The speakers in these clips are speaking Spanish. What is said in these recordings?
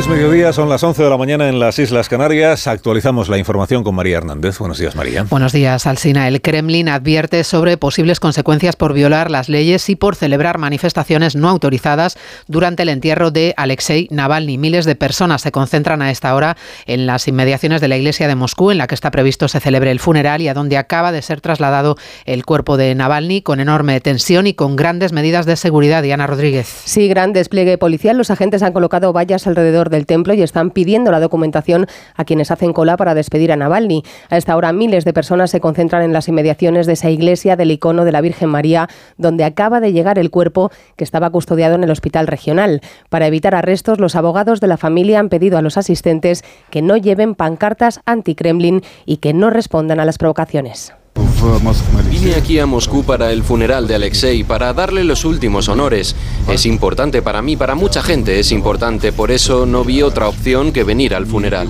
Es mediodía, son las 11 de la mañana en las Islas Canarias. Actualizamos la información con María Hernández. Buenos días, María. Buenos días, Alsina. El Kremlin advierte sobre posibles consecuencias por violar las leyes y por celebrar manifestaciones no autorizadas durante el entierro de Alexei Navalny. Miles de personas se concentran a esta hora en las inmediaciones de la iglesia de Moscú, en la que está previsto se celebre el funeral y a donde acaba de ser trasladado el cuerpo de Navalny con enorme tensión y con grandes medidas de seguridad. Diana Rodríguez. Sí, gran despliegue policial. Los agentes han colocado vallas alrededor del templo y están pidiendo la documentación a quienes hacen cola para despedir a Navalny. A esta hora miles de personas se concentran en las inmediaciones de esa iglesia del icono de la Virgen María, donde acaba de llegar el cuerpo que estaba custodiado en el hospital regional. Para evitar arrestos, los abogados de la familia han pedido a los asistentes que no lleven pancartas anti-Kremlin y que no respondan a las provocaciones. Vine aquí a Moscú para el funeral de Alexei, para darle los últimos honores. Es importante para mí, para mucha gente es importante, por eso no vi otra opción que venir al funeral.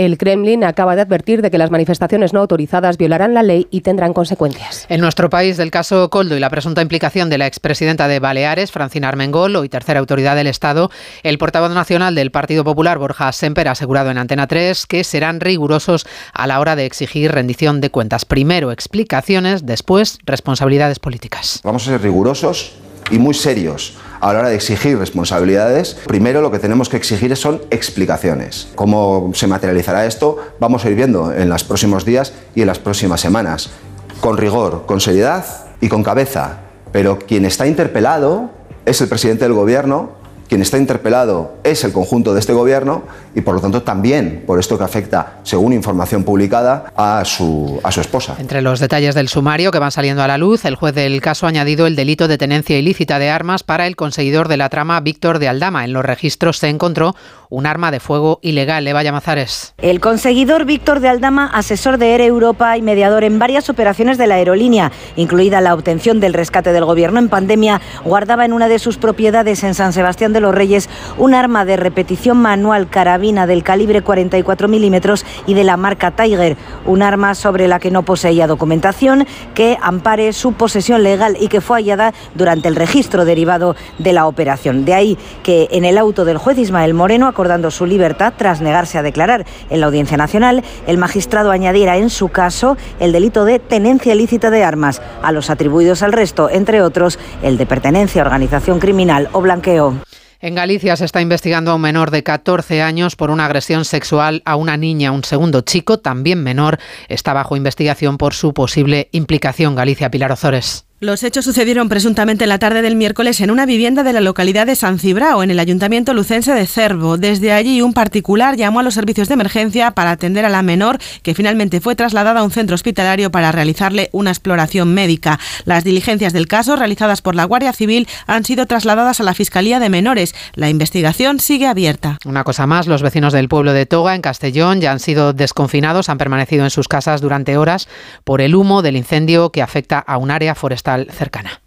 El Kremlin acaba de advertir de que las manifestaciones no autorizadas violarán la ley y tendrán consecuencias. En nuestro país, del caso Coldo y la presunta implicación de la expresidenta de Baleares, Francina Armengol, hoy tercera autoridad del Estado, el portavoz nacional del Partido Popular, Borja Semper, ha asegurado en Antena 3 que serán rigurosos a la hora de exigir rendición de cuentas. Primero explicaciones, después responsabilidades políticas. Vamos a ser rigurosos y muy serios a la hora de exigir responsabilidades, primero lo que tenemos que exigir son explicaciones. ¿Cómo se materializará esto? Vamos a ir viendo en los próximos días y en las próximas semanas. Con rigor, con seriedad y con cabeza. Pero quien está interpelado es el presidente del gobierno quien está interpelado es el conjunto de este gobierno y por lo tanto también por esto que afecta, según información publicada, a su, a su esposa. Entre los detalles del sumario que van saliendo a la luz, el juez del caso ha añadido el delito de tenencia ilícita de armas para el conseguidor de la trama Víctor de Aldama. En los registros se encontró un arma de fuego ilegal. Eva Llamazares. El conseguidor Víctor de Aldama, asesor de Air Europa y mediador en varias operaciones de la aerolínea, incluida la obtención del rescate del gobierno en pandemia, guardaba en una de sus propiedades en San Sebastián de los Reyes un arma de repetición manual carabina del calibre 44 milímetros y de la marca Tiger, un arma sobre la que no poseía documentación que ampare su posesión legal y que fue hallada durante el registro derivado de la operación. De ahí que en el auto del juez Ismael Moreno, acordando su libertad tras negarse a declarar en la Audiencia Nacional, el magistrado añadiera en su caso el delito de tenencia ilícita de armas a los atribuidos al resto, entre otros el de pertenencia a organización criminal o blanqueo. En Galicia se está investigando a un menor de 14 años por una agresión sexual a una niña. Un segundo chico, también menor, está bajo investigación por su posible implicación. Galicia Pilar Ozores. Los hechos sucedieron presuntamente en la tarde del miércoles en una vivienda de la localidad de San Cibrao, en el ayuntamiento lucense de Cervo. Desde allí, un particular llamó a los servicios de emergencia para atender a la menor, que finalmente fue trasladada a un centro hospitalario para realizarle una exploración médica. Las diligencias del caso, realizadas por la Guardia Civil, han sido trasladadas a la Fiscalía de Menores. La investigación sigue abierta. Una cosa más, los vecinos del pueblo de Toga, en Castellón, ya han sido desconfinados, han permanecido en sus casas durante horas por el humo del incendio que afecta a un área forestal cercana.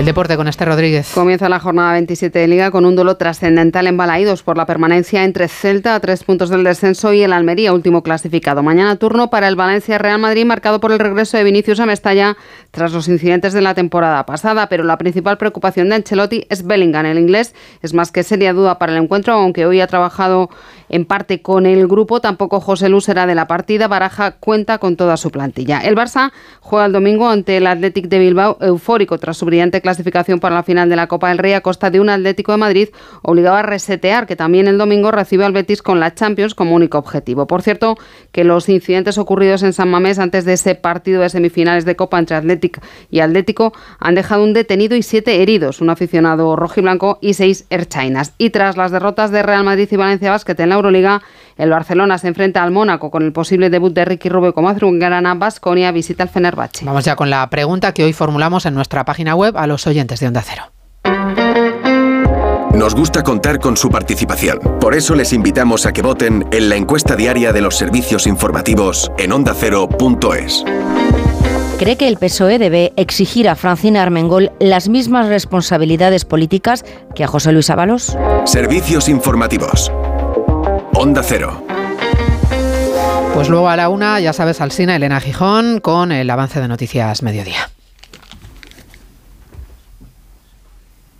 El deporte con Este Rodríguez. Comienza la jornada 27 de Liga con un duelo trascendental en Balaídos por la permanencia entre Celta a tres puntos del descenso y el Almería, último clasificado. Mañana turno para el Valencia Real Madrid, marcado por el regreso de Vinicius a Mestalla tras los incidentes de la temporada pasada. Pero la principal preocupación de Ancelotti es Bellingham. El inglés es más que seria duda para el encuentro, aunque hoy ha trabajado en parte con el grupo. Tampoco José Lu será de la partida. Baraja cuenta con toda su plantilla. El Barça juega el domingo ante el Athletic de Bilbao, eufórico tras su brillante clasificación para la final de la Copa del Rey a costa de un Atlético de Madrid obligado a resetear, que también el domingo recibe al Betis con la Champions como único objetivo. Por cierto, que los incidentes ocurridos en San Mamés antes de ese partido de semifinales de Copa entre Atlético y Atlético han dejado un detenido y siete heridos, un aficionado rojiblanco y seis erchainas. Y tras las derrotas de Real Madrid y Valencia Basket en la Euroliga, el Barcelona se enfrenta al Mónaco con el posible debut de Ricky Rubio como azulgrana. Basconia visita el Fenerbahce. Vamos ya con la pregunta que hoy formulamos en nuestra página web a los oyentes de Onda Cero. Nos gusta contar con su participación. Por eso les invitamos a que voten en la encuesta diaria de los servicios informativos en ondacero.es. ¿Cree que el PSOE debe exigir a Francina Armengol las mismas responsabilidades políticas que a José Luis Ábalos? Servicios informativos. Onda Cero. Pues luego a la una, ya sabes, Alsina, Elena Gijón, con el avance de Noticias Mediodía.